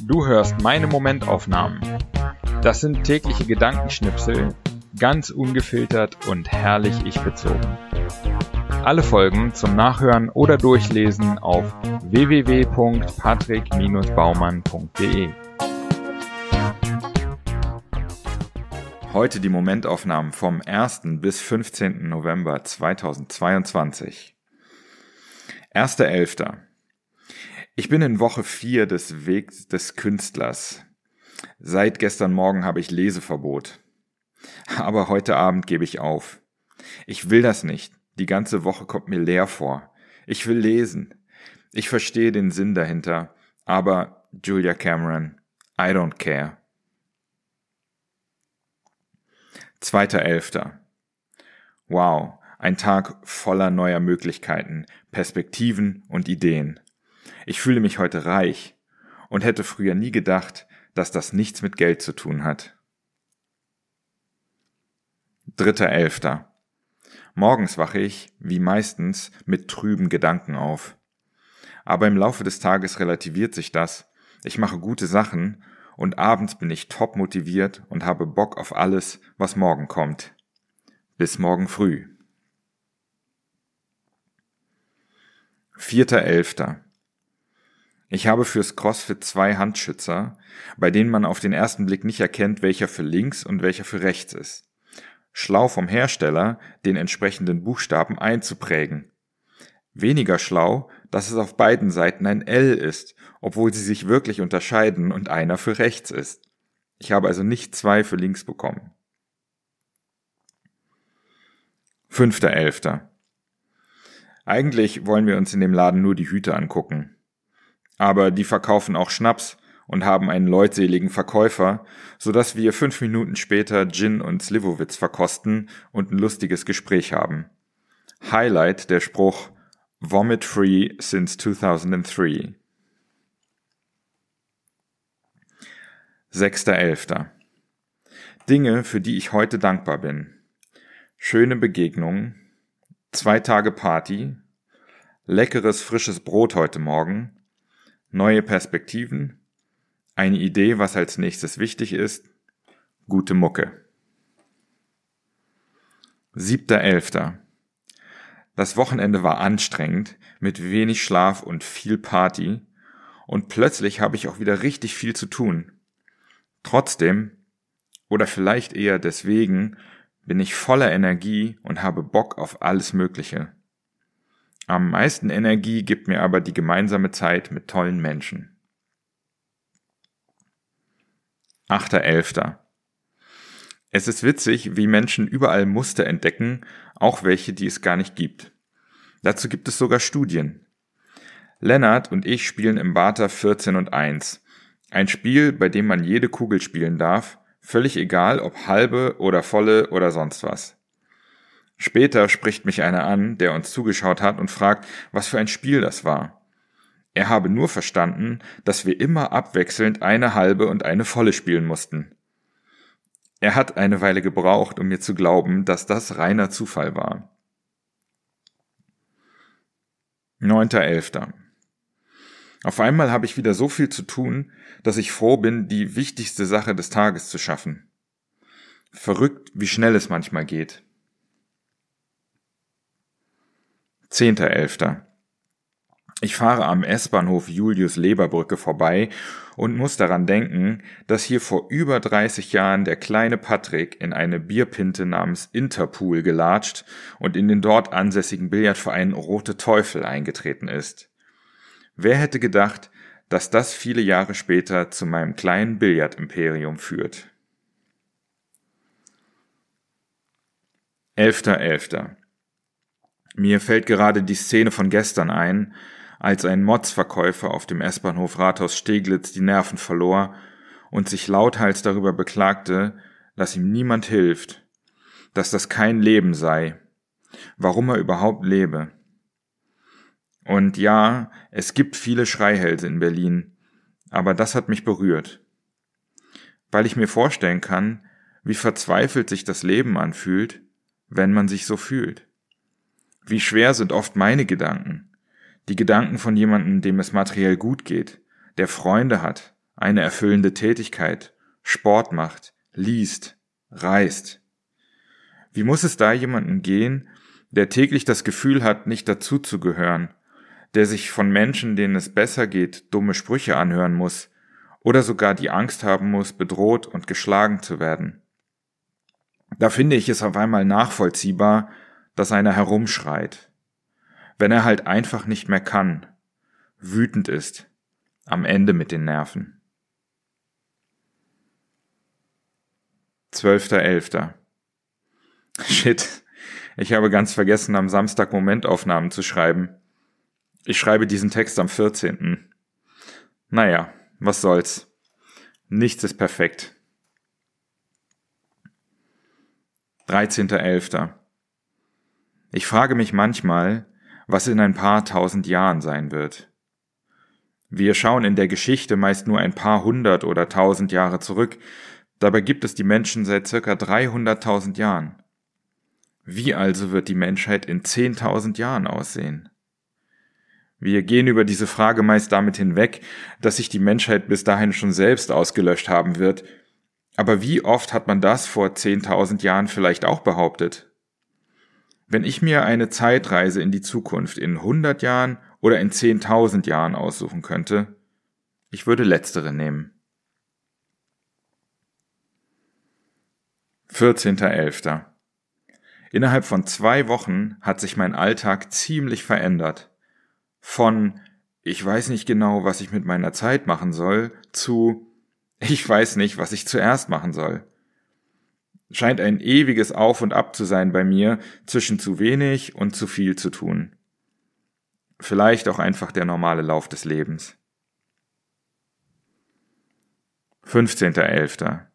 Du hörst meine Momentaufnahmen. Das sind tägliche Gedankenschnipsel, ganz ungefiltert und herrlich ich bezogen. Alle Folgen zum Nachhören oder Durchlesen auf www.patrick-baumann.de. Heute die Momentaufnahmen vom 1. bis 15. November 2022. 1.11. Ich bin in Woche 4 des Wegs des Künstlers. Seit gestern Morgen habe ich Leseverbot. Aber heute Abend gebe ich auf. Ich will das nicht. Die ganze Woche kommt mir leer vor. Ich will lesen. Ich verstehe den Sinn dahinter. Aber Julia Cameron, I don't care. Zweiter Elfter. Wow, ein Tag voller neuer Möglichkeiten, Perspektiven und Ideen. Ich fühle mich heute reich und hätte früher nie gedacht, dass das nichts mit Geld zu tun hat. Dritter Elfter. Morgens wache ich, wie meistens, mit trüben Gedanken auf. Aber im Laufe des Tages relativiert sich das. Ich mache gute Sachen und abends bin ich top motiviert und habe Bock auf alles, was morgen kommt. Bis morgen früh. Vierter Elfter. Ich habe fürs CrossFit zwei Handschützer, bei denen man auf den ersten Blick nicht erkennt, welcher für links und welcher für rechts ist. Schlau vom Hersteller, den entsprechenden Buchstaben einzuprägen. Weniger schlau, dass es auf beiden Seiten ein L ist, obwohl sie sich wirklich unterscheiden und einer für rechts ist. Ich habe also nicht zwei für links bekommen. Fünfter Elfter. Eigentlich wollen wir uns in dem Laden nur die Hüte angucken. Aber die verkaufen auch Schnaps und haben einen leutseligen Verkäufer, so dass wir fünf Minuten später Gin und Slivovitz verkosten und ein lustiges Gespräch haben. Highlight der Spruch Vomit Free since 2003. 6.11. Dinge, für die ich heute dankbar bin. Schöne Begegnungen, zwei Tage Party, leckeres frisches Brot heute Morgen, neue Perspektiven, eine Idee, was als nächstes wichtig ist, gute Mucke. 7.11. Das Wochenende war anstrengend, mit wenig Schlaf und viel Party, und plötzlich habe ich auch wieder richtig viel zu tun. Trotzdem, oder vielleicht eher deswegen, bin ich voller Energie und habe Bock auf alles Mögliche. Am meisten Energie gibt mir aber die gemeinsame Zeit mit tollen Menschen. 8.11. Es ist witzig, wie Menschen überall Muster entdecken, auch welche, die es gar nicht gibt. Dazu gibt es sogar Studien. Lennart und ich spielen im Barter 14 und 1. Ein Spiel, bei dem man jede Kugel spielen darf, völlig egal ob halbe oder volle oder sonst was. Später spricht mich einer an, der uns zugeschaut hat und fragt, was für ein Spiel das war. Er habe nur verstanden, dass wir immer abwechselnd eine halbe und eine volle spielen mussten. Er hat eine Weile gebraucht, um mir zu glauben, dass das reiner Zufall war. 9.11. Auf einmal habe ich wieder so viel zu tun, dass ich froh bin, die wichtigste Sache des Tages zu schaffen. Verrückt, wie schnell es manchmal geht. 10.11. Ich fahre am S-Bahnhof Julius-Leber-Brücke vorbei und muss daran denken, dass hier vor über 30 Jahren der kleine Patrick in eine Bierpinte namens Interpool gelatscht und in den dort ansässigen Billardverein Rote Teufel eingetreten ist. Wer hätte gedacht, dass das viele Jahre später zu meinem kleinen Billardimperium führt? 11.11. Mir fällt gerade die Szene von gestern ein, als ein Motzverkäufer auf dem S-Bahnhof Rathaus Steglitz die Nerven verlor und sich lauthals darüber beklagte, dass ihm niemand hilft, dass das kein Leben sei, warum er überhaupt lebe. Und ja, es gibt viele Schreihälse in Berlin, aber das hat mich berührt, weil ich mir vorstellen kann, wie verzweifelt sich das Leben anfühlt, wenn man sich so fühlt. Wie schwer sind oft meine Gedanken, Die Gedanken von jemandem, dem es materiell gut geht, der Freunde hat, eine erfüllende Tätigkeit, Sport macht, liest, reist. Wie muss es da jemanden gehen, der täglich das Gefühl hat, nicht dazuzugehören, der sich von Menschen, denen es besser geht, dumme Sprüche anhören muss oder sogar die Angst haben muss, bedroht und geschlagen zu werden. Da finde ich es auf einmal nachvollziehbar, dass einer herumschreit. Wenn er halt einfach nicht mehr kann, wütend ist, am Ende mit den Nerven. 12.11. Shit, ich habe ganz vergessen, am Samstag Momentaufnahmen zu schreiben. Ich schreibe diesen Text am 14. Naja, was soll's. Nichts ist perfekt. 13.11. Ich frage mich manchmal, was in ein paar tausend Jahren sein wird. Wir schauen in der Geschichte meist nur ein paar hundert oder tausend Jahre zurück, dabei gibt es die Menschen seit circa 300.000 Jahren. Wie also wird die Menschheit in 10.000 Jahren aussehen? Wir gehen über diese Frage meist damit hinweg, dass sich die Menschheit bis dahin schon selbst ausgelöscht haben wird. Aber wie oft hat man das vor 10.000 Jahren vielleicht auch behauptet? Wenn ich mir eine Zeitreise in die Zukunft in 100 Jahren oder in 10.000 Jahren aussuchen könnte, ich würde letztere nehmen. 14.11. Innerhalb von zwei Wochen hat sich mein Alltag ziemlich verändert von ich weiß nicht genau, was ich mit meiner Zeit machen soll, zu ich weiß nicht, was ich zuerst machen soll. Scheint ein ewiges Auf und Ab zu sein bei mir zwischen zu wenig und zu viel zu tun. Vielleicht auch einfach der normale Lauf des Lebens. 15.11.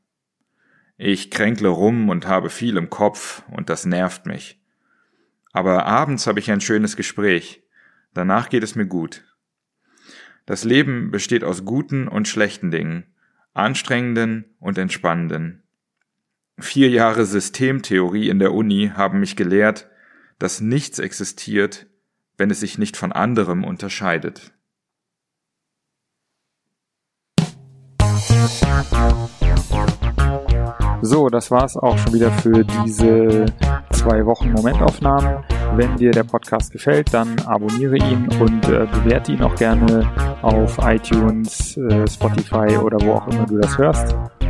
Ich kränkle rum und habe viel im Kopf und das nervt mich. Aber abends habe ich ein schönes Gespräch. Danach geht es mir gut. Das Leben besteht aus guten und schlechten Dingen, anstrengenden und entspannenden. Vier Jahre Systemtheorie in der Uni haben mich gelehrt, dass nichts existiert, wenn es sich nicht von anderem unterscheidet. So, das war's auch schon wieder für diese zwei Wochen Momentaufnahmen. Wenn dir der Podcast gefällt, dann abonniere ihn und äh, bewerte ihn auch gerne auf iTunes, äh, Spotify oder wo auch immer du das hörst.